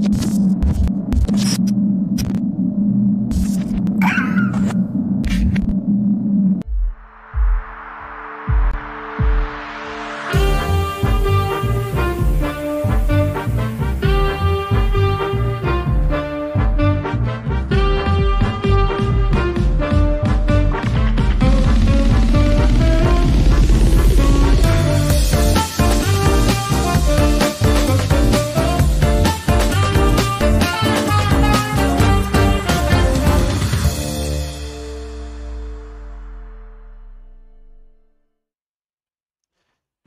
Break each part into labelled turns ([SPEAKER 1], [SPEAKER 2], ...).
[SPEAKER 1] you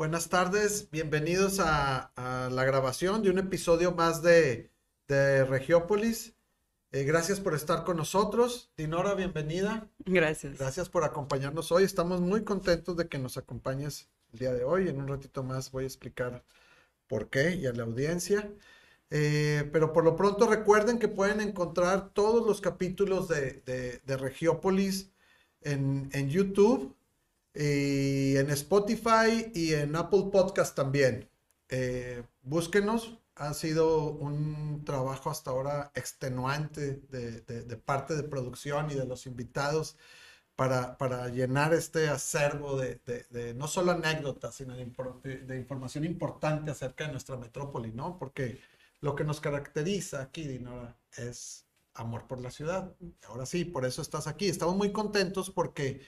[SPEAKER 1] Buenas tardes, bienvenidos a, la grabación de un episodio más de, Regiópolis. Eh, gracias por estar con nosotros. Dinora, bienvenida.
[SPEAKER 2] Gracias.
[SPEAKER 1] Gracias por acompañarnos hoy. Estamos muy contentos de que nos acompañes el día de hoy. En un ratito más voy a explicar por qué y a la audiencia. Eh, pero por lo pronto recuerden que pueden encontrar todos los capítulos de, Regiópolis en, en YouTube y en Spotify y en Apple Podcast también. Eh, búsquenos. Ha sido un trabajo hasta ahora extenuante de, parte de producción y de los invitados para, para llenar este acervo de, no solo anécdotas, sino de, información importante acerca de nuestra metrópoli, ¿no? Porque lo que nos caracteriza aquí, Dinora, es amor por la ciudad. Ahora sí, por eso estás aquí. Estamos muy contentos porque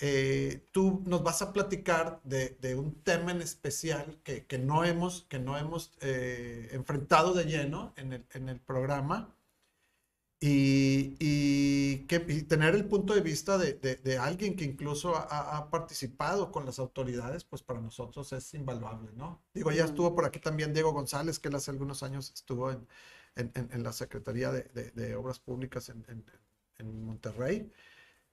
[SPEAKER 1] eh, tú nos vas a platicar de, un tema en especial que, no hemos, que no hemos eh, enfrentado de lleno en el, programa y, que, tener el punto de vista de, alguien que incluso ha, participado con las autoridades, pues para nosotros es invaluable, ¿no? Digo, ya estuvo por aquí también Diego González, que él hace algunos años estuvo en, la Secretaría de, Obras Públicas en Monterrey.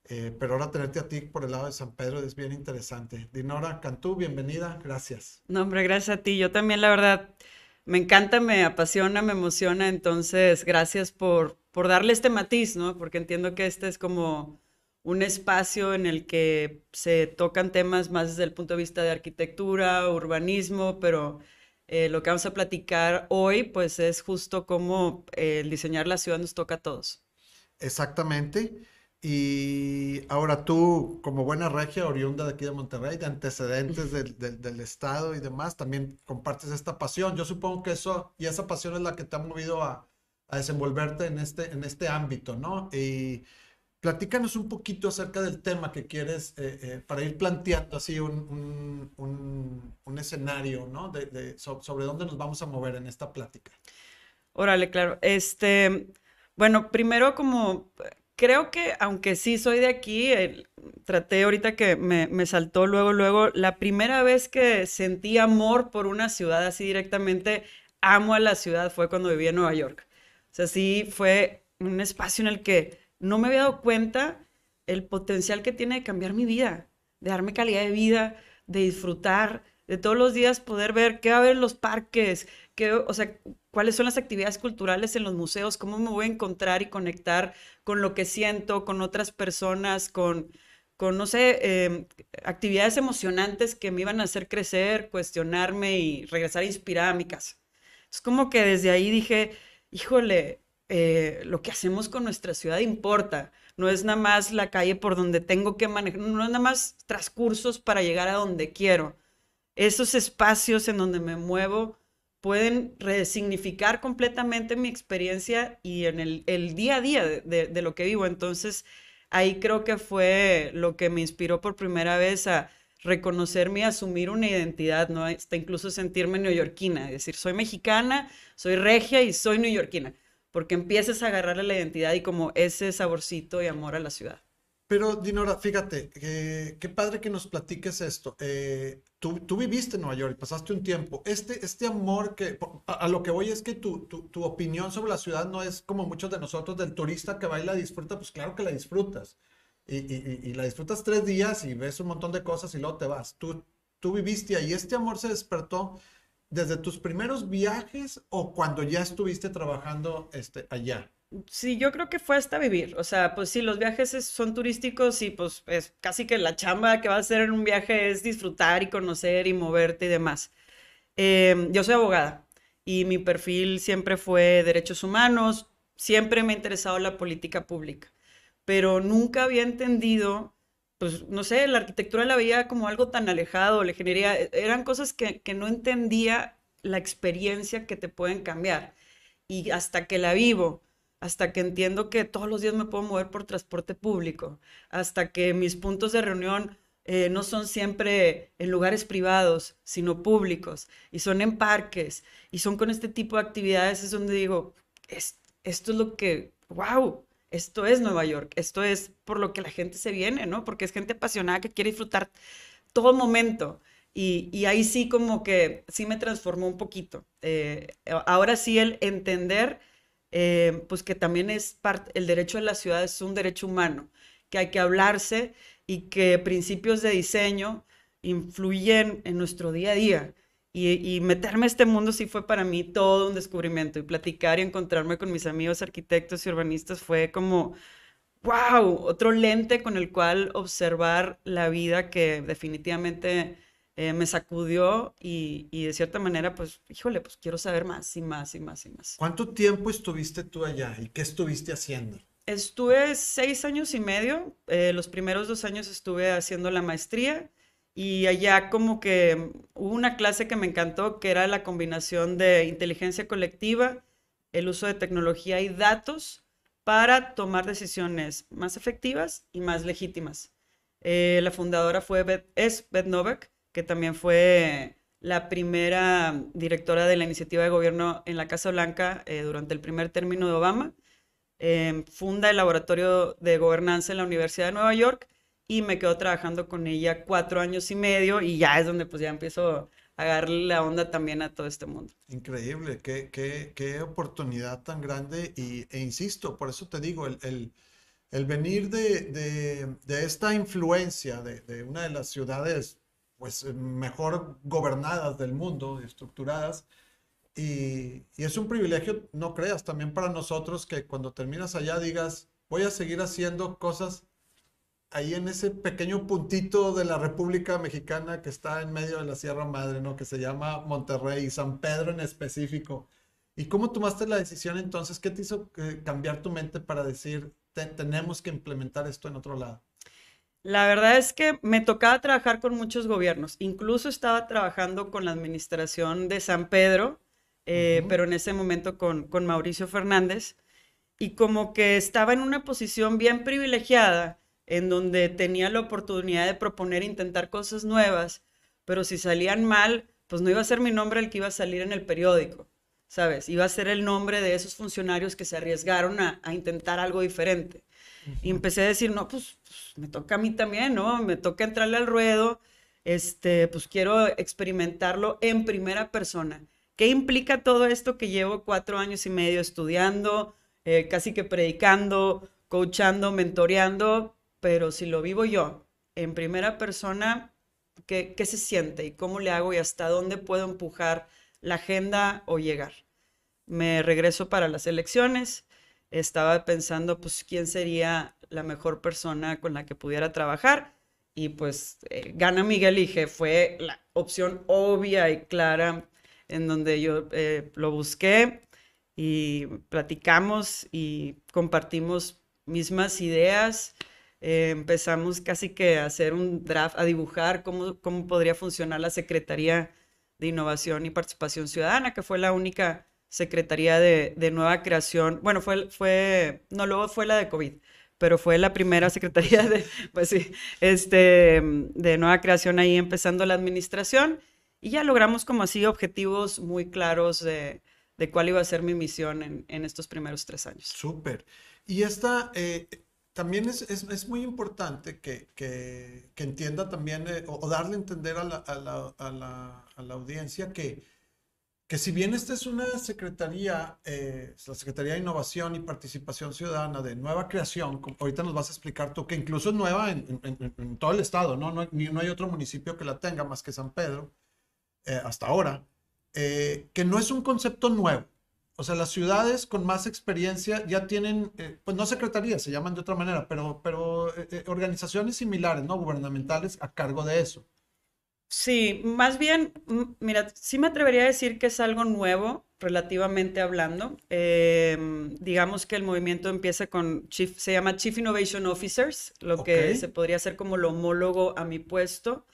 [SPEAKER 1] Eh, pero ahora tenerte a ti por el lado de San Pedro es bien interesante. Dinora Cantú, bienvenida, gracias.
[SPEAKER 2] No, hombre, gracias a ti. Yo también, la verdad, me encanta, me apasiona, me emociona. Entonces, gracias por, por darle este matiz, ¿no? Porque entiendo que este es como un espacio en el que se tocan temas más desde el punto de vista de arquitectura, urbanismo, pero eh, lo que vamos a platicar hoy, pues es justo cómo eh, el diseñar la ciudad nos toca a todos.
[SPEAKER 1] Exactamente. Y ahora tú, como buena regia oriunda de aquí de Monterrey, de antecedentes del, Estado y demás, también compartes esta pasión. Yo supongo que eso y esa pasión es la que te ha movido a, desenvolverte en este, en este ámbito, ¿no? Y platícanos un poquito acerca del tema que quieres eh, eh, para ir planteando así un, escenario, ¿no? De, sobre dónde nos vamos a mover en esta plática.
[SPEAKER 2] Órale, claro. Este, bueno, primero como creo que, aunque sí soy de aquí, traté ahorita que me, saltó luego, luego, la primera vez que sentí amor por una ciudad así directamente, amo a la ciudad, fue cuando viví en Nueva York. O sea, sí fue un espacio en el que no me había dado cuenta el potencial que tiene de cambiar mi vida, de darme calidad de vida, de disfrutar, de todos los días poder ver qué va a haber en los parques, qué, o sea, cuáles son las actividades culturales en los museos, cómo me voy a encontrar y conectar con lo que siento, con otras personas, con, con no sé, em, actividades emocionantes que me iban a hacer crecer, cuestionarme y regresar inspirada a mi casa. Es como que desde ahí dije, híjole, eh, lo que hacemos con nuestra ciudad importa. No es nada más la calle por donde tengo que manejar, no es nada más transcursos para llegar a donde quiero. Esos espacios en donde me muevo pueden resignificar completamente mi experiencia y en el, día a día de, lo que vivo. Entonces, ahí creo que fue lo que me inspiró por primera vez a reconocerme y asumir una identidad, ¿no? Hasta incluso sentirme neoyorquina, es decir, soy mexicana, soy regia y soy neoyorquina, porque empiezas a agarrarle la identidad y como ese saborcito y amor a la ciudad.
[SPEAKER 1] Pero Dinora, fíjate, qué padre que nos platiques esto. Eh, tú, viviste en Nueva York pasaste un tiempo. Este, este amor que, a, lo que voy es que tu, tu, tu, opinión sobre la ciudad no es como muchos de nosotros del turista que va y la disfruta, pues claro que la disfrutas. Y, y, y, la disfrutas tres días y ves un montón de cosas y luego te vas. Tú, tú viviste ahí. ¿Este amor se despertó desde tus primeros viajes o cuando ya estuviste trabajando este, allá?
[SPEAKER 2] Sí, yo creo que fue hasta vivir. O sea, pues sí, los viajes son turísticos y pues es casi que la chamba que vas a hacer en un viaje es disfrutar y conocer y moverte y demás. Em, yo soy abogada y mi perfil siempre fue derechos humanos, siempre me ha interesado la política pública, pero nunca había entendido, pues no sé, la arquitectura la veía como algo tan alejado, la ingeniería, e, eran cosas que, que no entendía la experiencia que te pueden cambiar. Y hasta que la vivo, hasta que entiendo que todos los días me puedo mover por transporte público, hasta que mis puntos de reunión eh, no son siempre en lugares privados, sino públicos, y son en parques, y son con este tipo de actividades, es donde digo, esto es lo que, wow, esto es Nueva York, esto es por lo que la gente se viene, ¿no? Porque es gente apasionada que quiere disfrutar todo momento. Y, ahí sí como que sí me transformó un poquito. Eh, ahora sí el entender eh, pues que también es parte, el derecho de la ciudad es un derecho humano, que hay que hablarse y que principios de diseño influyen en nuestro día a día. Y, meterme a este mundo sí fue para mí todo un descubrimiento. Y platicar y encontrarme con mis amigos arquitectos y urbanistas fue como, wow, otro lente con el cual observar la vida que definitivamente eh, me sacudió y, y, de cierta manera, pues, híjole, pues quiero saber más y más y más y más.
[SPEAKER 1] ¿Cuánto tiempo estuviste tú allá y qué estuviste haciendo?
[SPEAKER 2] Estuve seis años y medio. Eh, los primeros dos años estuve haciendo la maestría y allá como que hubo una clase que me encantó, que era la combinación de inteligencia colectiva, el uso de tecnología y datos para tomar decisiones más efectivas y más legítimas. Eh, la fundadora fue es Beth Novak que también fue la primera directora de la iniciativa de gobierno en la Casa Blanca eh, durante el primer término de Obama. Em, funda el laboratorio de gobernanza en la Universidad de Nueva York y me quedo trabajando con ella cuatro años y medio y ya es donde pues ya empiezo a darle la onda también a todo este mundo.
[SPEAKER 1] Increíble, qué, qué, qué oportunidad tan grande y, e insisto, por eso te digo, el, el, el venir de, de, de, esta influencia de, de, una de las ciudades pues eh, mejor gobernadas del mundo, estructuradas. Y, y, es un privilegio, no creas, también para nosotros que cuando terminas allá digas, voy a seguir haciendo cosas ahí en ese pequeño puntito de la República Mexicana que está en medio de la Sierra Madre, ¿no? Que se llama Monterrey, San Pedro en específico. ¿Y cómo tomaste la decisión entonces? ¿Qué te hizo eh, cambiar tu mente para decir, tenemos que implementar esto en otro lado?
[SPEAKER 2] La verdad es que me tocaba trabajar con muchos gobiernos. Incluso estaba trabajando con la administración de San Pedro, eh, pero en ese momento con, con Mauricio Fernández. Y como que estaba en una posición bien privilegiada, en donde tenía la oportunidad de proponer, e intentar cosas nuevas, pero si salían mal, pues no iba a ser mi nombre el que iba a salir en el periódico, ¿sabes? Iba a ser el nombre de esos funcionarios que se arriesgaron a, a intentar algo diferente. Y empecé a decir, no, pues, pues, me toca a mí también, ¿no? Me toca entrarle al ruedo, este, pues quiero experimentarlo en primera persona. ¿Qué implica todo esto que llevo cuatro años y medio estudiando, eh, casi que predicando, coachando, mentoreando? Pero si lo vivo yo en primera persona, ¿qué, ¿qué se siente y cómo le hago y hasta dónde puedo empujar la agenda o llegar? Me regreso para las elecciones estaba pensando, pues, quién sería la mejor persona con la que pudiera trabajar. Y pues eh, gana Miguel dije, fue la opción obvia y clara en donde yo eh, lo busqué y platicamos y compartimos mismas ideas. Eh, empezamos casi que a hacer un draft, a dibujar cómo, cómo podría funcionar la Secretaría de Innovación y Participación Ciudadana, que fue la única Secretaría de, Nueva Creación. Bueno, fue, fue, no, luego fue la de COVID, pero fue la primera Secretaría de, pues sí, este, de Nueva Creación ahí empezando la administración y ya logramos como así objetivos muy claros de, cuál iba a ser mi misión en, estos primeros tres años.
[SPEAKER 1] Súper. Y esta, eh, también es, muy importante que, entienda también eh, o, darle a entender a la audiencia que que si bien esta es una secretaría, eh, la Secretaría de Innovación y Participación Ciudadana de nueva creación, ahorita nos vas a explicar tú, que incluso es nueva en, todo el estado, ¿no? No, no, hay otro municipio que la tenga más que San Pedro, eh, hasta ahora, eh, que no es un concepto nuevo. O sea, las ciudades con más experiencia ya tienen, pues no secretarías, se llaman de otra manera, pero, pero organizaciones similares, ¿no? Gubernamentales a cargo de eso.
[SPEAKER 2] Sí, más bien, mira, sí me atrevería a decir que es algo nuevo, relativamente hablando. Em, digamos que el movimiento empieza con, Chief, se llama Chief Innovation Officers, lo que se podría hacer como lo homólogo a mi puesto.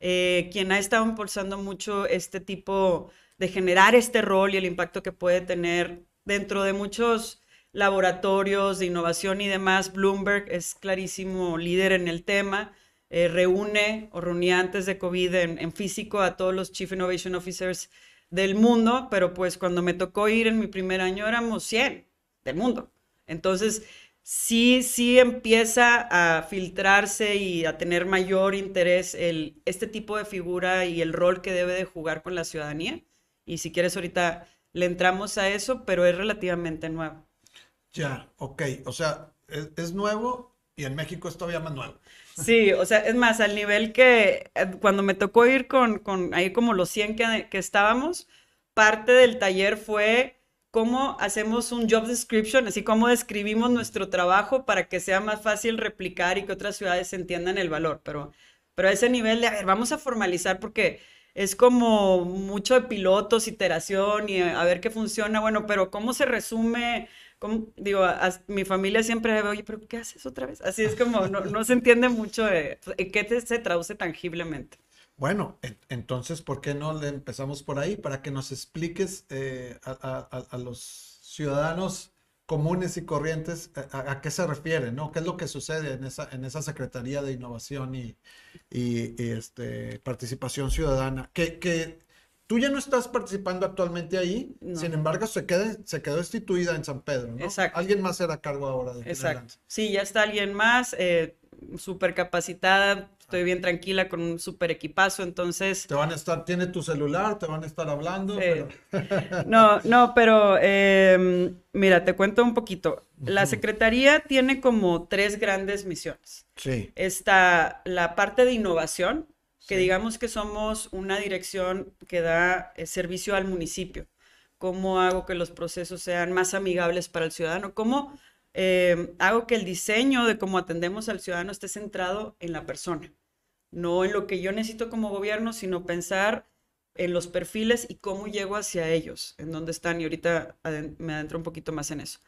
[SPEAKER 2] Eh, quien ha estado impulsando mucho este tipo de generar este rol y el impacto que puede tener dentro de muchos laboratorios de innovación y demás. Bloomberg es clarísimo líder en el tema. Eh, reúne o reunía antes de COVID en, físico a todos los Chief Innovation Officers del mundo, pero pues cuando me tocó ir en mi primer año éramos 100 del mundo. Entonces, sí, sí empieza a filtrarse y a tener mayor interés el, este tipo de figura y el rol que debe de jugar con la ciudadanía. Y si quieres ahorita le entramos a eso, pero es relativamente nuevo.
[SPEAKER 1] Ya, ok. O sea, es nuevo y en México es todavía más nuevo.
[SPEAKER 2] Sí, o sea, es más, al nivel que eh, cuando me tocó ir con, con ahí como los 100 que, que estábamos, parte del taller fue cómo hacemos un job description, así como describimos nuestro trabajo para que sea más fácil replicar y que otras ciudades entiendan el valor. Pero, pero a ese nivel de, a ver, vamos a formalizar porque es como mucho de pilotos, iteración y a ver qué funciona. Bueno, pero ¿cómo se resume digo, mi familia siempre ve, oye, pero ¿qué haces otra vez? Así es como, no, se entiende mucho de, qué se traduce tangiblemente.
[SPEAKER 1] Bueno, entonces, ¿por qué no le empezamos por ahí? Para que nos expliques eh, a, los ciudadanos comunes y corrientes a, qué se refiere, ¿no? ¿Qué es lo que sucede en esa, en esa Secretaría de Innovación y, este, Participación Ciudadana? Que, que Tú ya no estás participando actualmente ahí, sin embargo se, se quedó instituida en San Pedro, ¿no? Exacto. Alguien más era a cargo ahora de
[SPEAKER 2] Exacto. Sí, ya está alguien más, eh, súper capacitada, estoy bien tranquila con un súper equipazo, entonces...
[SPEAKER 1] Te van a estar, tiene tu celular, te van a estar hablando.
[SPEAKER 2] no, no, pero em, mira, te cuento un poquito. La Secretaría tiene como tres grandes misiones. Sí. Está la parte de innovación, que digamos que somos una dirección que da eh, servicio al municipio. ¿Cómo hago que los procesos sean más amigables para el ciudadano? ¿Cómo eh, hago que el diseño de cómo atendemos al ciudadano esté centrado en la persona? No en lo que yo necesito como gobierno, sino pensar en los perfiles y cómo llego hacia ellos, en dónde están. Y ahorita me adentro un poquito más en eso.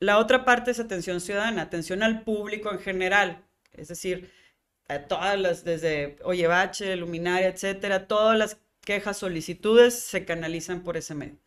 [SPEAKER 2] La otra parte es atención ciudadana, atención al público en general. Es decir, todas las, desde Oye Bache, Luminaria, etcétera, todas las quejas, solicitudes se canalizan por ese medio.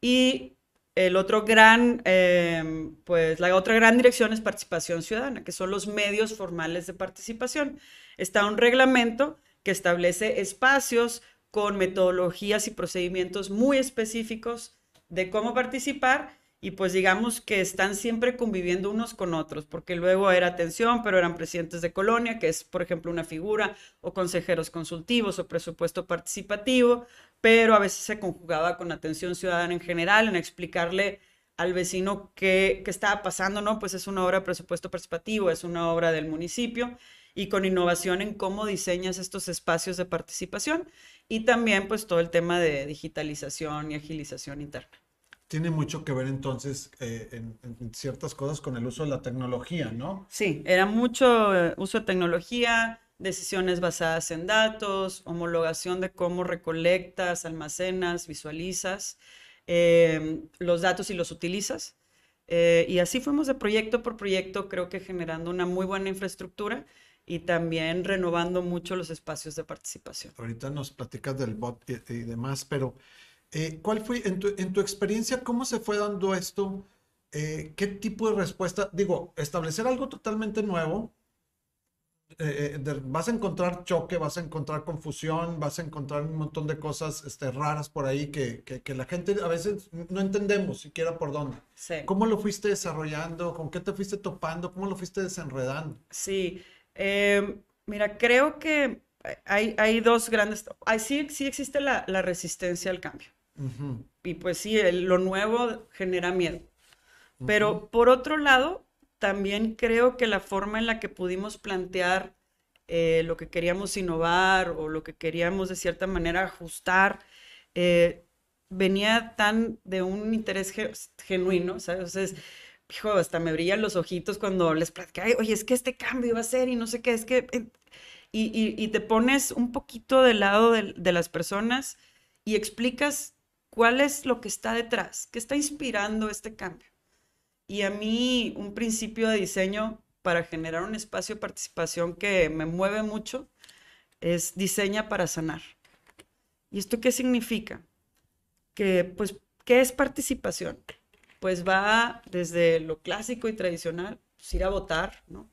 [SPEAKER 2] Y el otro gran, em, pues la otra gran dirección es participación ciudadana, que son los medios formales de participación. Está un reglamento que establece espacios con metodologías y procedimientos muy específicos de cómo participar y pues digamos que están siempre conviviendo unos con otros, porque luego era atención, pero eran presidentes de colonia, que es, por ejemplo, una figura, o consejeros consultivos o presupuesto participativo, pero a veces se conjugaba con atención ciudadana en general, en explicarle al vecino qué, qué estaba pasando, ¿no? Pues es una obra de presupuesto participativo, es una obra del municipio, y con innovación en cómo diseñas estos espacios de participación, y también pues todo el tema de digitalización y agilización interna
[SPEAKER 1] tiene mucho que ver entonces eh, en, ciertas cosas con el uso de la tecnología, ¿no?
[SPEAKER 2] Sí, era mucho eh, uso de tecnología, decisiones basadas en datos, homologación de cómo recolectas, almacenas, visualizas em, los datos y los utilizas. Eh, y así fuimos de proyecto por proyecto, creo que generando una muy buena infraestructura y también renovando mucho los espacios de participación.
[SPEAKER 1] Ahorita nos platicas del bot y demás, pero... Eh, ¿Cuál fue, en tu, experiencia, cómo se fue dando esto? Eh, ¿Qué tipo de respuesta? Digo, establecer algo totalmente nuevo, eh, vas a encontrar choque, vas a encontrar confusión, vas a encontrar un montón de cosas este, raras por ahí que, la gente a veces no entendemos siquiera por dónde. ¿Cómo lo fuiste desarrollando? ¿Con qué te fuiste topando? ¿Cómo lo fuiste desenredando?
[SPEAKER 2] Sí, mira, creo que hay, hay dos grandes, hay, sí, sí existe la resistencia al cambio. Y pues sí, lo nuevo genera miedo. Pero por otro lado, también creo que la forma en la que pudimos plantear eh, lo que queríamos innovar o lo que queríamos de cierta manera ajustar, eh, venía tan de un interés genuino, ¿sabes? Entonces, hijo, hasta me brillan los ojitos cuando les platicé, oye, es que este cambio va a ser y no sé qué, es que... y, te pones un poquito del lado de, de las personas y explicas cuál es lo que está detrás, qué está inspirando este cambio. Y a mí un principio de diseño para generar un espacio de participación que me mueve mucho es diseña para sanar. ¿Y esto qué significa? Que, pues, ¿qué es participación? Pues va desde lo clásico y tradicional, pues, ir a votar, ¿no?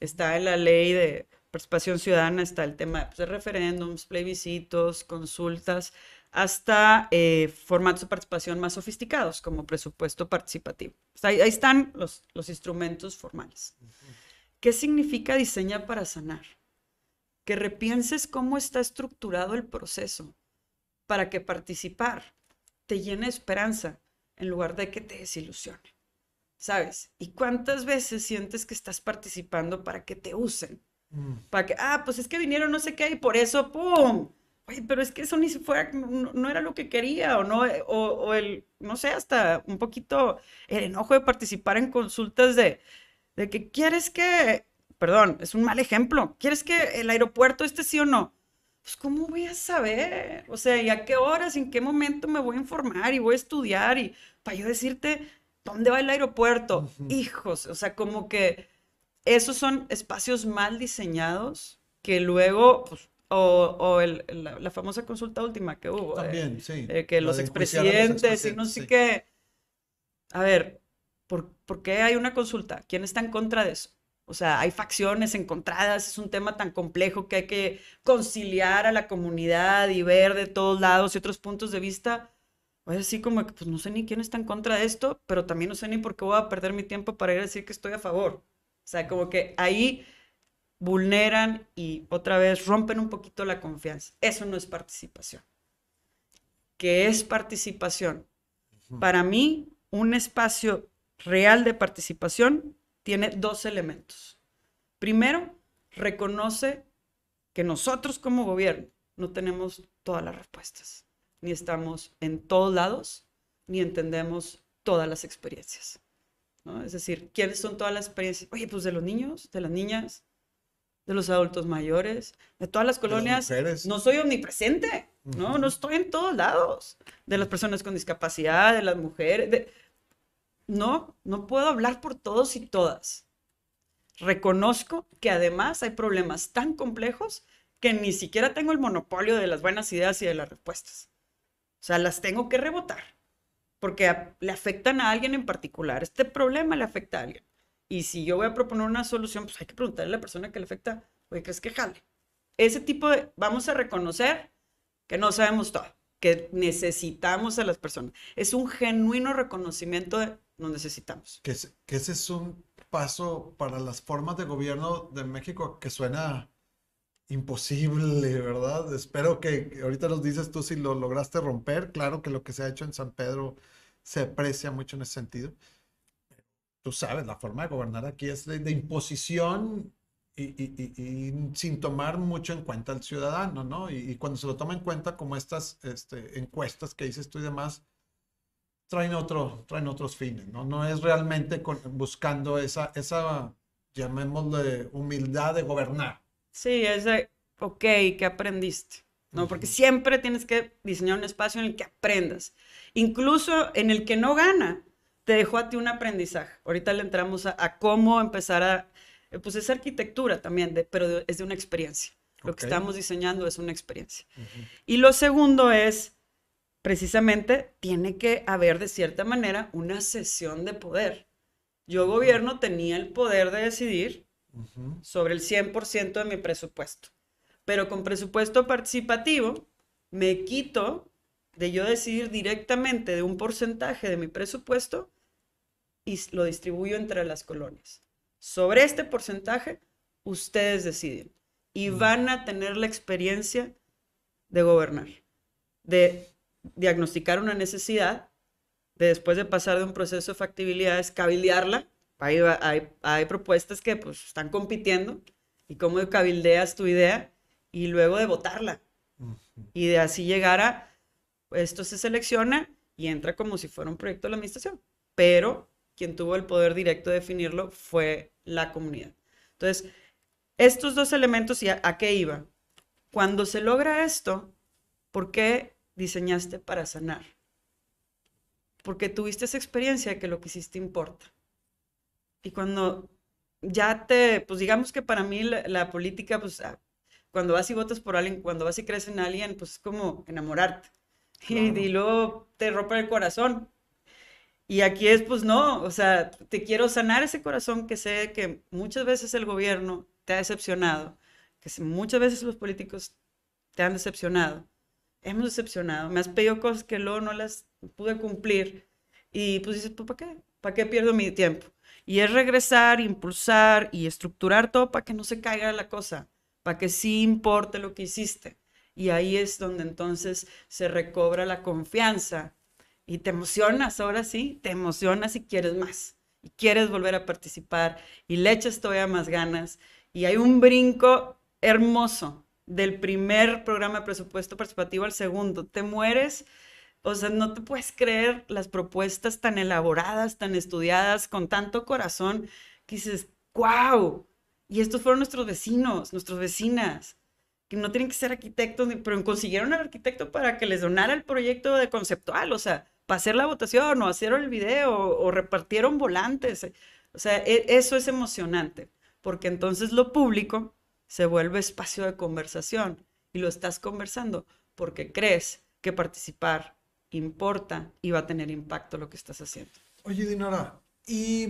[SPEAKER 2] Está en la ley de participación ciudadana, está el tema de pues, referéndums, plebiscitos, consultas, hasta eh, formatos de participación más sofisticados, como presupuesto participativo. ahí, están los, los instrumentos formales. ¿Qué significa diseña para sanar? Que repienses cómo está estructurado el proceso para que participar te llene esperanza en lugar de que te desilusione. ¿Sabes? ¿Y cuántas veces sientes que estás participando para que te usen? Mm. Para que, ah, pues es que vinieron no sé qué y por eso, ¡pum! Oye, pero es que eso ni fuera, no, era lo que quería, o no, o, el, no sé, hasta un poquito el enojo de participar en consultas de, de que quieres que, perdón, es un mal ejemplo, quieres que el aeropuerto esté sí o no. Pues, ¿cómo voy a saber? O sea, ¿y a qué horas, en qué momento me voy a informar y voy a estudiar? Y para yo decirte, ¿dónde va el aeropuerto? Hijos, o sea, como que esos son espacios mal diseñados que luego, pues, o, la, famosa consulta última que hubo.
[SPEAKER 1] También, sí.
[SPEAKER 2] que los expresidentes, y no sé qué. A ver, ¿por, ¿por, qué hay una consulta? ¿Quién está en contra de eso? O sea, hay facciones encontradas, es un tema tan complejo que hay que conciliar a la comunidad y ver de todos lados y otros puntos de vista. Pues así como que, pues no sé ni quién está en contra de esto, pero también no sé ni por qué voy a perder mi tiempo para ir a decir que estoy a favor. O sea, como que ahí vulneran y otra vez rompen un poquito la confianza. Eso no es participación. ¿Qué es participación? Para mí, un espacio real de participación tiene dos elementos. Primero, reconoce que nosotros como gobierno no tenemos todas las respuestas, ni estamos en todos lados, ni entendemos todas las experiencias. Es decir, ¿quiénes son todas las experiencias? Oye, pues de los niños, de las niñas, de los adultos mayores, de todas las colonias. no soy omnipresente, ¿no? No estoy en todos lados. De las personas con discapacidad, de las mujeres. No, no puedo hablar por todos y todas. Reconozco que además hay problemas tan complejos que ni siquiera tengo el monopolio de las buenas ideas y de las respuestas. O sea, las tengo que rebotar porque le afectan a alguien en particular. Este problema le afecta a alguien. Y si yo voy a proponer una solución, pues hay que preguntarle a la persona que le afecta, oye, ¿crees que jale? Ese tipo de, vamos a reconocer que no sabemos todo, que necesitamos a las personas. Es un genuino reconocimiento de nos necesitamos.
[SPEAKER 1] Que, que ese es un paso para las formas de gobierno de México que suena imposible, ¿verdad? Espero que ahorita nos dices tú si lo lograste romper. Claro que lo que se ha hecho en San Pedro se aprecia mucho en ese sentido tú sabes, la forma de gobernar aquí es de, imposición y, sin tomar mucho en cuenta al ciudadano, ¿no? Y, cuando se lo toma en cuenta, como estas este, encuestas que dices tú y demás, traen, otro, traen otros fines, ¿no? No es realmente buscando esa, esa, llamémosle, humildad de gobernar.
[SPEAKER 2] Sí, es de, ok, ¿qué aprendiste? ¿no? Porque siempre tienes que diseñar un espacio en el que aprendas, incluso en el que no gana te dejó a ti un aprendizaje. Ahorita le entramos a, cómo empezar a, eh, pues es arquitectura también, de, pero es de una experiencia. Lo que estamos diseñando es una experiencia. Y lo segundo es, precisamente, tiene que haber de cierta manera una sesión de poder. Yo gobierno tenía el poder de decidir sobre el 100% de mi presupuesto, pero con presupuesto participativo me quito de yo decidir directamente de un porcentaje de mi presupuesto y lo distribuyo entre las colonias. Sobre este porcentaje, ustedes deciden y van a tener la experiencia de gobernar, de diagnosticar una necesidad, de después de pasar de un proceso de factibilidad, es cabildearla. Hay, hay, propuestas que pues, están compitiendo y cómo cabildeas tu idea y luego de votarla. Y de así llegar a, esto se selecciona y entra como si fuera un proyecto de la administración, pero quien tuvo el poder directo de definirlo fue la comunidad. Entonces, estos dos elementos, ¿y a, a qué iba? Cuando se logra esto, ¿por qué diseñaste para sanar? Porque tuviste esa experiencia de que lo que hiciste importa. Y cuando ya te, pues digamos que para mí la, la política, pues ah, cuando vas y votas por alguien, cuando vas y crees en alguien, pues es como enamorarte. Y, y luego te rompe el corazón. Y aquí es, pues no, o sea, te quiero sanar ese corazón que sé que muchas veces el gobierno te ha decepcionado, que muchas veces los políticos te han decepcionado. Hemos decepcionado. Me has pedido cosas que luego no las pude cumplir. Y pues dices, pues ¿para qué? ¿Para qué pierdo mi tiempo? Y es regresar, impulsar y estructurar todo para que no se caiga la cosa, para que sí importe lo que hiciste. Y ahí es donde entonces se recobra la confianza y te emocionas, ahora sí, te emocionas y quieres más. Y quieres volver a participar y le echas todavía más ganas. Y hay un brinco hermoso del primer programa de presupuesto participativo al segundo. Te mueres, o sea, no te puedes creer las propuestas tan elaboradas, tan estudiadas, con tanto corazón, que dices, wow. Y estos fueron nuestros vecinos, nuestras vecinas, que no tienen que ser arquitectos, pero consiguieron al arquitecto para que les donara el proyecto de conceptual, o sea, para hacer la votación o hacer el video o, repartieron volantes. eh. O sea, e- eso es emocionante, porque entonces lo público se vuelve espacio de conversación y lo estás conversando porque crees que participar importa y va a tener impacto lo que estás haciendo.
[SPEAKER 1] Oye, Dinora, y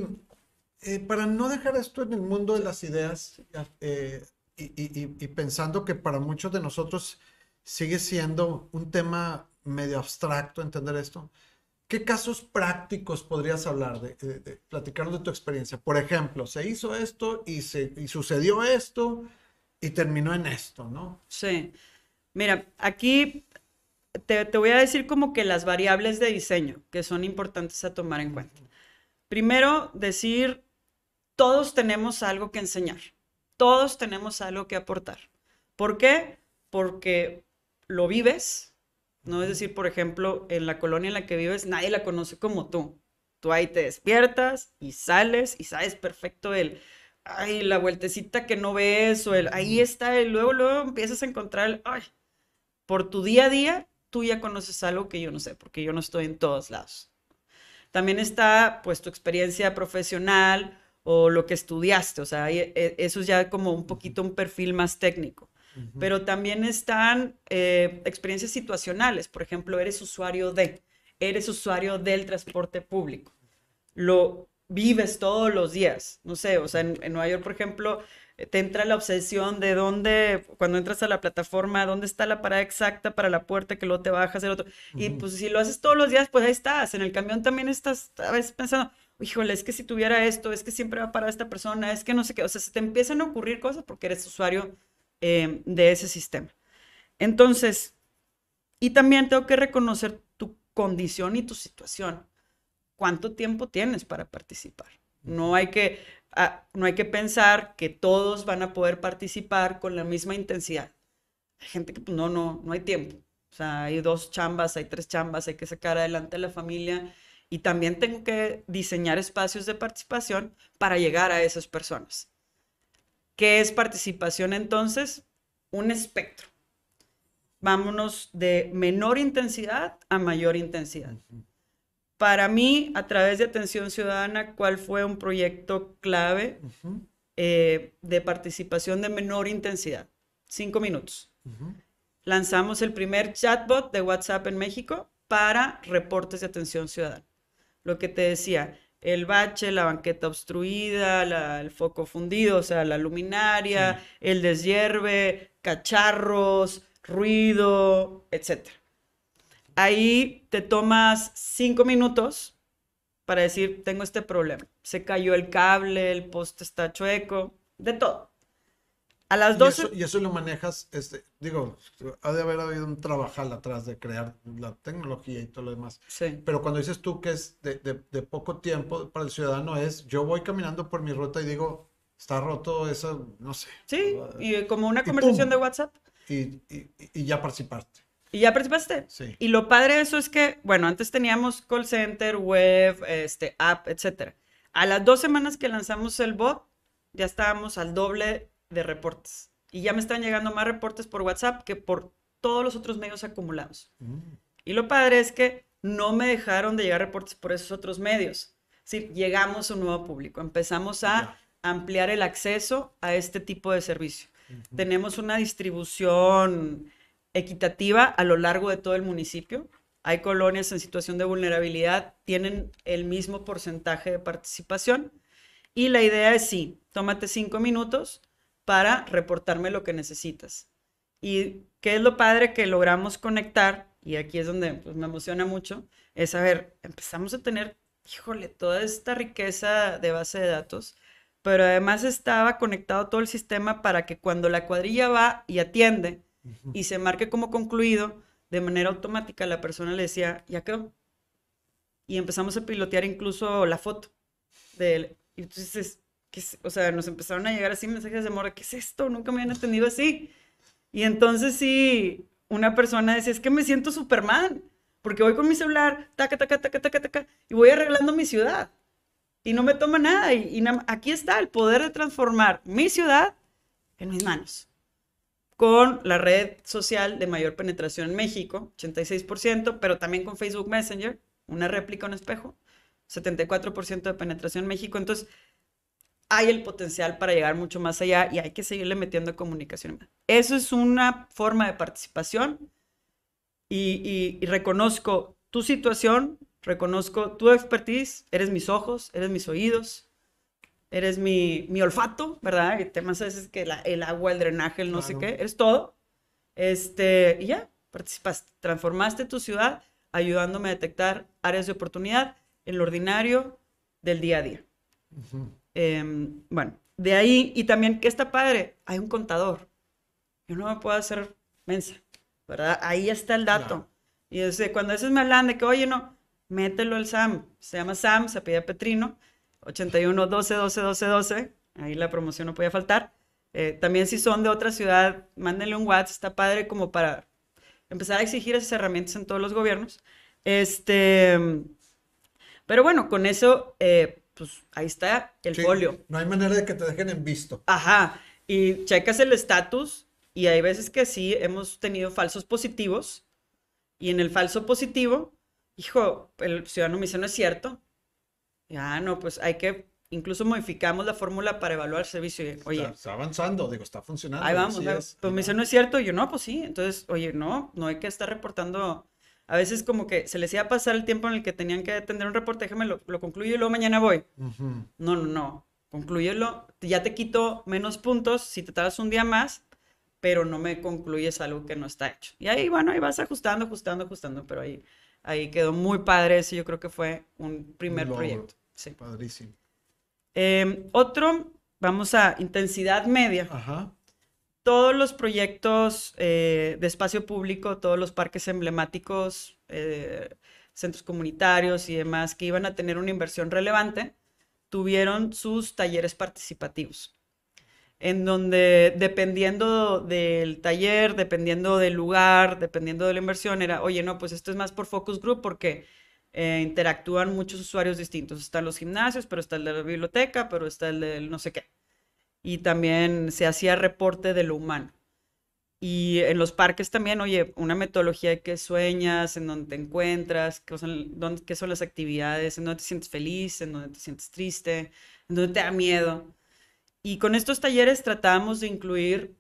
[SPEAKER 1] eh, para no dejar esto en el mundo de las ideas eh, y, y- y- y pensando que para muchos de nosotros sigue siendo un tema medio abstracto entender esto, ¿qué casos prácticos podrías hablar de, de, de platicarnos de tu experiencia? Por ejemplo, se hizo esto y, se, y sucedió esto y terminó en esto, ¿no?
[SPEAKER 2] Sí. Mira, aquí te, te voy a decir como que las variables de diseño que son importantes a tomar en cuenta. Primero, decir, todos tenemos algo que enseñar, todos tenemos algo que aportar. ¿Por qué? Porque lo vives, ¿no? Es decir, por ejemplo, en la colonia en la que vives, nadie la conoce como tú. Tú ahí te despiertas y sales y sabes perfecto el, ay, la vueltecita que no ves o el, ahí está, y luego, luego empiezas a encontrar el, ay, por tu día a día, tú ya conoces algo que yo no sé, porque yo no estoy en todos lados. También está, pues, tu experiencia profesional o lo que estudiaste, o sea, eh, eso es ya como un poquito un perfil más técnico. Pero también están eh, experiencias situacionales, por ejemplo, eres usuario de, eres usuario del transporte público, lo vives todos los días, no sé, o sea, en, en Nueva York, por ejemplo, te entra la obsesión de dónde, cuando entras a la plataforma, dónde está la parada exacta para la puerta que luego te bajas el otro. Y pues si lo haces todos los días, pues ahí estás. En el camión también estás a veces pensando, híjole, es que si tuviera esto, es que siempre va a parar esta persona, es que no sé qué. O sea, se te empiezan a ocurrir cosas porque eres usuario eh, de ese sistema. Entonces, y también tengo que reconocer tu condición y tu situación. ¿Cuánto tiempo tienes para participar? No hay que, ah, no hay que pensar que todos van a poder participar con la misma intensidad. Hay gente que pues, no, no, no hay tiempo. O sea, hay dos chambas, hay tres chambas, hay que sacar adelante a la familia y también tengo que diseñar espacios de participación para llegar a esas personas. ¿Qué es participación entonces? Un espectro. Vámonos de menor intensidad a mayor intensidad. Para mí, a través de Atención Ciudadana, ¿cuál fue un proyecto clave eh, de participación de menor intensidad? Cinco minutos. Lanzamos el primer chatbot de WhatsApp en México para reportes de atención ciudadana. Lo que te decía, el bache, la banqueta obstruida, la- el foco fundido, o sea, la luminaria, el deshierve, cacharros, ruido, etc. Ahí te tomas cinco minutos para decir, tengo este problema. Se cayó el cable, el poste está chueco, de todo. A las
[SPEAKER 1] Y
[SPEAKER 2] 12...
[SPEAKER 1] eso, y eso lo manejas, este, digo, ha de haber habido un trabajal atrás de crear la tecnología y todo lo demás.
[SPEAKER 2] Sí.
[SPEAKER 1] Pero cuando dices tú que es de, de- de poco tiempo para el ciudadano es, yo voy caminando por mi ruta y digo, está roto eso, no sé.
[SPEAKER 2] Sí, y como una
[SPEAKER 1] Y
[SPEAKER 2] conversación
[SPEAKER 1] pum.
[SPEAKER 2] de WhatsApp.
[SPEAKER 1] Y, y- y ya participaste.
[SPEAKER 2] Y ya participaste.
[SPEAKER 1] Sí.
[SPEAKER 2] Y lo padre de eso es que, bueno, antes teníamos call center, web, este, app, etcétera. A las dos semanas que lanzamos el bot, ya estábamos al doble de reportes. Y ya me están llegando más reportes por WhatsApp que por todos los otros medios acumulados.
[SPEAKER 1] Mm.
[SPEAKER 2] Y lo padre es que no me dejaron de llegar reportes por esos otros medios. Sí, llegamos a un nuevo público, empezamos a ampliar el acceso a este tipo de servicio. Tenemos una distribución equitativa a lo largo de todo el municipio. Hay colonias en situación de vulnerabilidad, tienen el mismo porcentaje de participación. Y la idea es sí, tómate cinco minutos para reportarme lo que necesitas. Y qué es lo padre que logramos conectar, y aquí es donde pues, me emociona mucho, es a ver, empezamos a tener, híjole, toda esta riqueza de base de datos, pero además estaba conectado todo el sistema para que cuando la cuadrilla va y atiende y se marque como concluido, de manera automática la persona le decía, ya quedó. Y empezamos a pilotear incluso la foto de él. Y entonces, ¿qué es? o sea, nos empezaron a llegar así mensajes de amor, ¿qué es esto? Nunca me habían atendido así. Y entonces sí, una persona decía, es que me siento Superman, porque voy con mi celular, taca, taca, taca, taca, taca, y voy arreglando mi ciudad. Y no me toma nada. Y, aquí está el poder de transformar mi ciudad en mis manos. Con la red social de mayor penetración en México, 86%, pero también con Facebook Messenger, una réplica, un espejo, 74% de penetración en México. Entonces, hay el potencial para llegar mucho más allá y hay que seguirle metiendo comunicación. Eso es una forma de participación y, y- y reconozco tu situación, reconozco tu expertise, eres mis ojos, eres mis oídos, eres mi, mi olfato, ¿verdad? Y temas a veces que la- el agua, el drenaje, el no sé qué, eres todo. Este, y ya, participaste, transformaste tu ciudad ayudándome a detectar áreas de oportunidad en lo ordinario del día a día.
[SPEAKER 1] Ujú.
[SPEAKER 2] Em, bueno, de ahí, y también que está padre, hay un contador. Yo no me puedo hacer mensa, ¿verdad? Ahí está el dato. Y desde cuando a veces me hablan de que, oye, no, mételo al SAM. Se llama SAM, se apellida Petrino, 81 12 12 12 12. Ahí la promoción no podía faltar. Eh, también si son de otra ciudad, mándenle un WhatsApp, está padre como para empezar a exigir esas herramientas en todos los gobiernos. Este, pero bueno, con eso, eh, pues ahí está el
[SPEAKER 1] Sí,
[SPEAKER 2] folio.
[SPEAKER 1] No hay manera de que te dejen en visto.
[SPEAKER 2] Ajá, y checas el estatus y hay veces que sí hemos tenido falsos positivos y en el falso positivo, hijo, el ciudadano me dice, no es cierto. Ya, no, pues hay que, incluso modificamos la fórmula para evaluar el servicio. Y, oye,
[SPEAKER 1] Está, está avanzando, digo, está funcionando.
[SPEAKER 2] Ahí vamos, ahí- pues me dice, no es cierto, y yo no, pues sí, entonces, oye, no, no hay que estar reportando, a veces como que se les iba a pasar el tiempo en el que tenían que atender un reporte, déjame lo, lo concluyo y luego mañana voy. No, no, no, conclúyelo, ya te quito menos puntos si te tardas un día más, pero no me concluyes algo que no está hecho. Y ahí, bueno, ahí vas ajustando, ajustando, ajustando, pero ahí, ahí quedó muy padre, ese yo creo que fue un primer
[SPEAKER 1] logro.
[SPEAKER 2] proyecto. Sí.
[SPEAKER 1] Padrísimo.
[SPEAKER 2] Em, otro, vamos a intensidad media
[SPEAKER 1] Ajá.
[SPEAKER 2] Todos los proyectos eh, de espacio público, todos los parques emblemáticos, eh, centros comunitarios y demás que iban a tener una inversión relevante, tuvieron sus talleres participativos, en donde dependiendo del taller, dependiendo del lugar, dependiendo de la inversión, era, oye, no, pues esto es más por focus group porque eh, interactúan muchos usuarios distintos. Están los gimnasios, pero está el de la biblioteca, pero está el del no sé qué y también se hacía reporte de lo humano. Y en los parques también, oye, una metodología de qué sueñas, en dónde te encuentras, qué son, dónde- qué son las actividades, en dónde te sientes feliz, en dónde te sientes triste, en dónde te da miedo. Y con estos talleres tratábamos de incluir,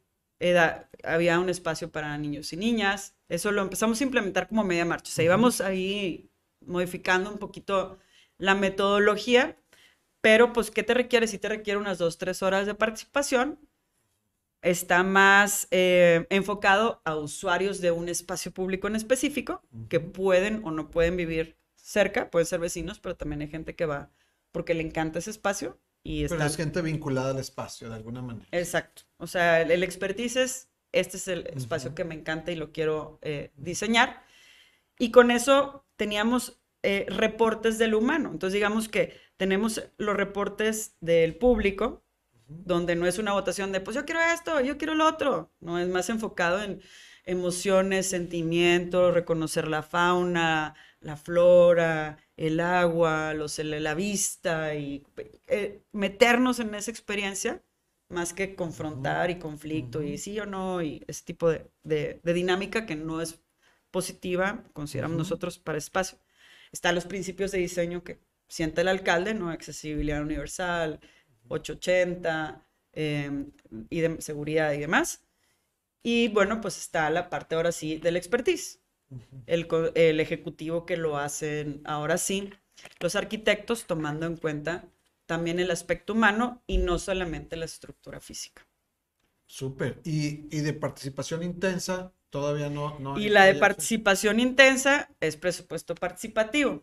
[SPEAKER 2] había un espacio para niños y niñas, eso lo empezamos a implementar como media marcha, o sea, íbamos ahí modificando un poquito la metodología, pero pues, ¿qué te requiere? Si te requiere unas dos, tres horas de participación, está más eh, enfocado a usuarios de un espacio público en específico que pueden o no pueden vivir cerca, pueden ser vecinos, pero también hay gente que va porque le encanta ese espacio y
[SPEAKER 1] Pero
[SPEAKER 2] está...
[SPEAKER 1] es gente vinculada al espacio de alguna manera.
[SPEAKER 2] Exacto. O sea, el, el expertise es, este es el espacio que me encanta y lo quiero eh, diseñar. Y con eso teníamos eh, reportes del humano. Entonces, digamos que tenemos los reportes del público, donde no es una votación de, pues yo quiero esto, yo quiero lo otro. No, es más enfocado en emociones, sentimientos, reconocer la fauna, la flora, el agua, los, la vista y eh, meternos en esa experiencia más que confrontar y conflicto y sí o no y ese tipo de, de, dinámica que no es positiva, consideramos nosotros, para espacio. Están los principios de diseño que siente el alcalde, ¿no? Accesibilidad universal, 880 em, y de seguridad y demás. Y bueno, pues está la parte ahora sí del expertise. el, el, ejecutivo que lo hacen ahora sí. Los arquitectos tomando en cuenta también el aspecto humano y no solamente la estructura física.
[SPEAKER 1] Súper. ¿Y, ¿Y, de participación intensa todavía no? no
[SPEAKER 2] y la de participación intensa es presupuesto participativo.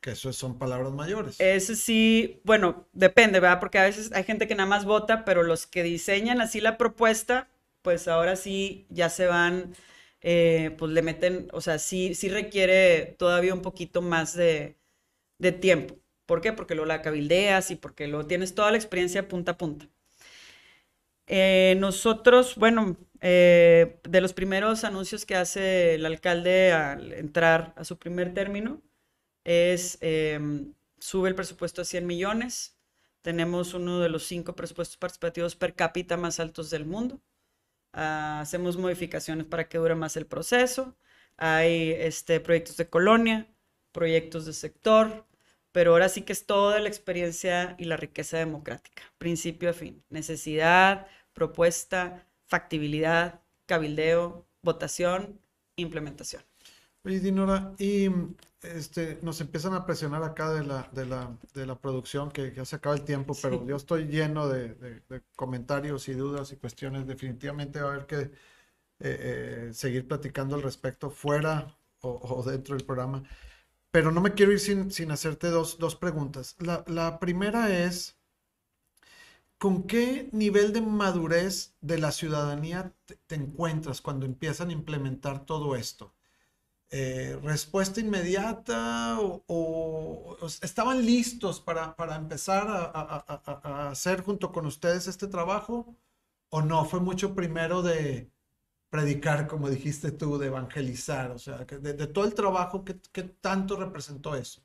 [SPEAKER 1] Que eso son palabras mayores.
[SPEAKER 2] Ese sí, bueno, depende, ¿verdad? Porque a veces hay gente que nada más vota, pero los que diseñan así la propuesta, pues ahora sí ya se van, eh, pues le meten, o sea, sí, sí requiere todavía un poquito más de, de tiempo. ¿Por qué? Porque luego la cabildeas y porque luego tienes toda la experiencia punta a punta. Eh, nosotros, bueno, eh, de los primeros anuncios que hace el alcalde al entrar a su primer término, es em, sube el presupuesto a 100 millones. Tenemos uno de los cinco presupuestos participativos per cápita más altos del mundo. Ah, hacemos modificaciones para que dure más el proceso. Hay este, proyectos de colonia, proyectos de sector, pero ahora sí que es toda la experiencia y la riqueza democrática, principio a fin, necesidad, propuesta, factibilidad, cabildeo, votación, implementación.
[SPEAKER 1] Oye, Dinora, y este, nos empiezan a presionar acá de la, de la, de la producción, que ya se acaba el tiempo, pero yo estoy lleno de, de, comentarios y dudas y cuestiones. Definitivamente va a haber que eh, eh, seguir platicando al respecto fuera o, o dentro del programa. Pero no me quiero ir sin, sin hacerte dos, dos preguntas. La, la, primera es, ¿con qué nivel de madurez de la ciudadanía te, encuentras cuando empiezan a implementar todo esto? Eh, ¿Respuesta inmediata o, estaban listos para, para empezar a, hacer junto con ustedes este trabajo? ¿O no? Fue mucho primero de, predicar, como dijiste tú, de evangelizar, o sea, de, de todo el trabajo, ¿qué, ¿qué, tanto representó eso?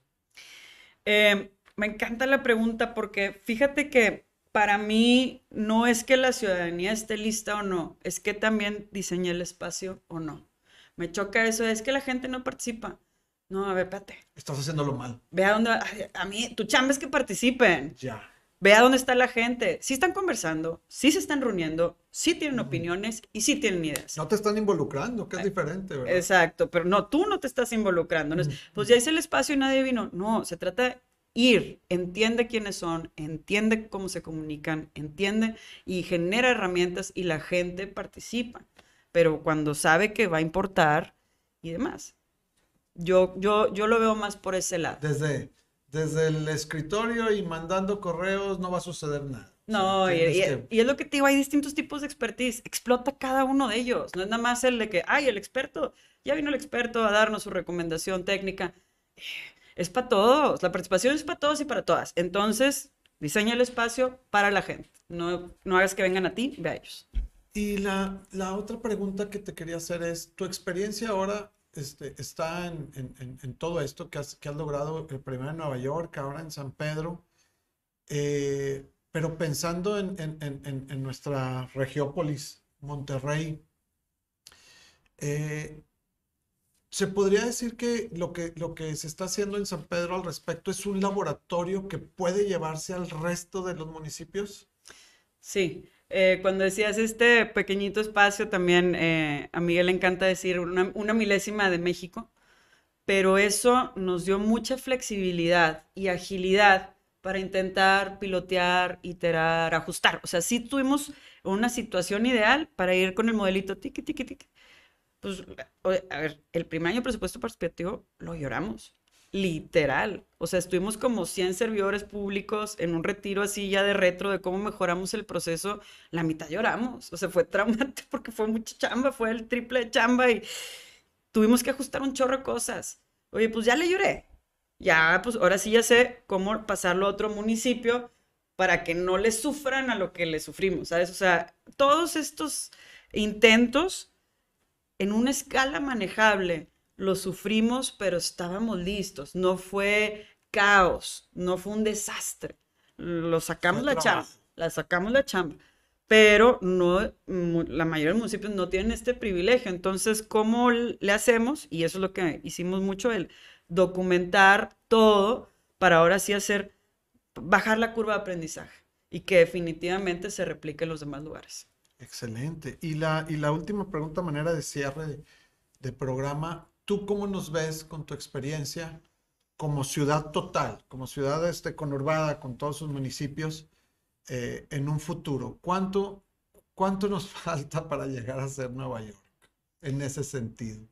[SPEAKER 2] Eh, me encanta la pregunta porque fíjate que para mí no es que la ciudadanía esté lista o no, es que también diseñé el espacio o no. Me choca eso, es que la gente no participa. No, a ver, espérate.
[SPEAKER 1] Estás haciéndolo mal.
[SPEAKER 2] Ve a dónde, a mí, tu chamba es que participen.
[SPEAKER 1] Ya.
[SPEAKER 2] Ve a dónde está la gente. Sí están conversando, sí se están reuniendo, sí tienen opiniones y sí tienen ideas.
[SPEAKER 1] No te están involucrando, que es diferente, ¿verdad?
[SPEAKER 2] Exacto, pero no, tú no te estás involucrando. pues ya hice el espacio y nadie vino. No, se trata de ir, entiende quiénes son, entiende cómo se comunican, entiende y genera herramientas y la gente participa. Pero cuando sabe que va a importar y demás. Yo, yo, yo lo veo más por ese lado.
[SPEAKER 1] Desde, desde el escritorio y mandando correos no va a suceder nada.
[SPEAKER 2] No, y, es lo que te digo, hay distintos tipos de expertise. Explota cada uno de ellos. No es nada más el de que, ay, el experto, ya vino el experto a darnos su recomendación técnica. Es para todos. La participación es para todos y para todas. Entonces, diseña el espacio para la gente. No, no hagas que vengan a ti, ve a ellos.
[SPEAKER 1] Y la, la otra pregunta que te quería hacer es, tu experiencia ahora este, está en, en, todo esto que has, que has, logrado, el primero en Nueva York, ahora en San Pedro, eh, pero pensando en, nuestra regiópolis, Monterrey, eh, ¿se podría decir que lo, que lo que se está haciendo en San Pedro al respecto es un laboratorio que puede llevarse al resto de los municipios?
[SPEAKER 2] Sí, eh, cuando decías este pequeñito espacio, también eh, a Miguel le encanta decir una, una, milésima de México, pero eso nos dio mucha flexibilidad y agilidad para intentar pilotear, iterar, ajustar. O sea, sí tuvimos una situación ideal para ir con el modelito tiki, tiki, tiki. Pues, a ver, el primer año presupuesto participativo lo lloramos literal. O sea, estuvimos como 100 servidores públicos en un retiro así ya de retro de cómo mejoramos el proceso. La mitad lloramos. O sea, fue traumante porque fue mucha chamba, fue el triple de chamba y tuvimos que ajustar un chorro de cosas. Oye, pues ya le lloré. Ya, pues ahora sí ya sé cómo pasarlo a otro municipio para que no le sufran a lo que le sufrimos, ¿sabes? O sea, todos estos intentos en una escala manejable lo sufrimos, pero estábamos listos. No fue caos, no fue un desastre. Lo sacamos la chamba, la sacamos la chamba. pero no, la mayoría de municipios no tienen este privilegio. Entonces, ¿cómo le hacemos? Y eso es lo que hicimos mucho, el documentar todo para ahora sí hacer, bajar la curva de aprendizaje y que definitivamente se replique en los demás lugares.
[SPEAKER 1] Excelente. Y la, y la última pregunta, manera de cierre de, programa, ¿tú cómo nos ves con tu experiencia como ciudad total, como ciudad este, conurbada con todos sus municipios? Eh, en un futuro? ¿Cuánto, ¿Cuánto nos falta para llegar a ser Nueva York en ese sentido?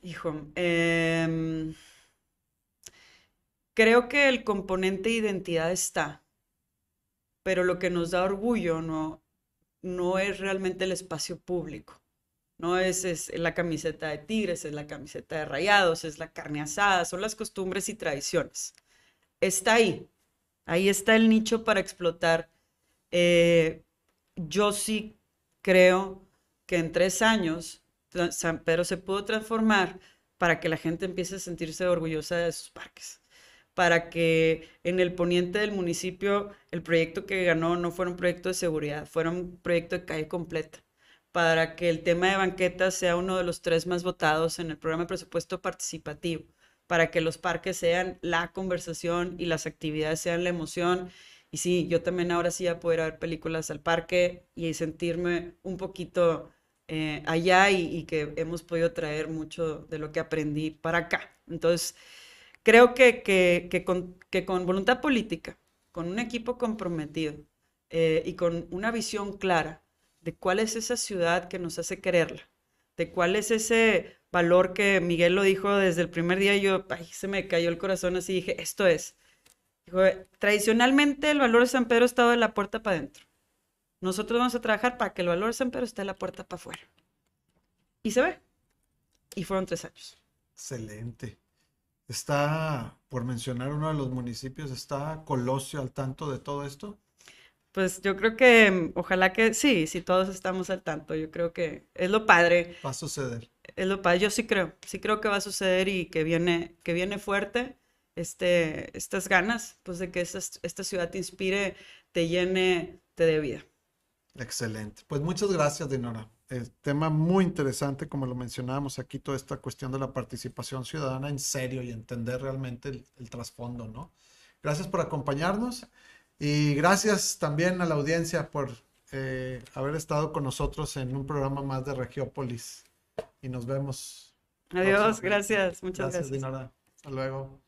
[SPEAKER 2] Hijo, em, creo que el componente identidad está, pero lo que nos da orgullo no, no es realmente el espacio público. No es, es, la camiseta de tigres, es la camiseta de rayados, es la carne asada, son las costumbres y tradiciones. Está ahí, Ahí está el nicho para explotar. Eh, yo sí creo que en tres años San Pedro se pudo transformar para que la gente empiece a sentirse orgullosa de sus parques, para que en el poniente del municipio el proyecto que ganó no fuera un proyecto de seguridad, fuera un proyecto de calle completa, para que el tema de banquetas sea uno de los tres más votados en el programa de presupuesto participativo para que los parques sean la conversación y las actividades sean la emoción. Y sí, yo también ahora sí a poder ver películas al parque y sentirme un poquito eh, allá y, que hemos podido traer mucho de lo que aprendí para acá. Entonces, creo que, que, con, que con, voluntad política, con un equipo comprometido eh, y con una visión clara de cuál es esa ciudad que nos hace quererla, de cuál es ese valor que Miguel lo dijo desde el primer día, yo, ay, se me cayó el corazón así, dije, esto es. Tradicionalmente el valor de San Pedro estaba de la puerta para adentro. Nosotros vamos a trabajar para que el valor de San Pedro esté de la puerta para afuera. Y se ve. Y fueron tres años.
[SPEAKER 1] Excelente. Está, por mencionar uno de los municipios, ¿está Colosio al tanto de todo esto?
[SPEAKER 2] Pues yo creo que mm, ojalá que sí, si todos estamos al tanto, yo creo que es lo padre.
[SPEAKER 1] Va a suceder.
[SPEAKER 2] Es lo padre, yo sí creo, sí creo que va a suceder y que viene, que viene fuerte este, estas ganas, pues de que esta, esta ciudad te inspire, te llene, te dé vida.
[SPEAKER 1] Excelente. Pues muchas gracias, Dinora. El tema muy interesante, como lo mencionábamos aquí, toda esta cuestión de la participación ciudadana en serio y entender realmente el, el trasfondo, ¿no? Gracias por acompañarnos. Y gracias también a la audiencia por eh, haber estado con nosotros en un programa más de Regiópolis. Y nos vemos.
[SPEAKER 2] Adiós, gracias, muchas gracias.
[SPEAKER 1] Gracias, Dinora. Hasta luego.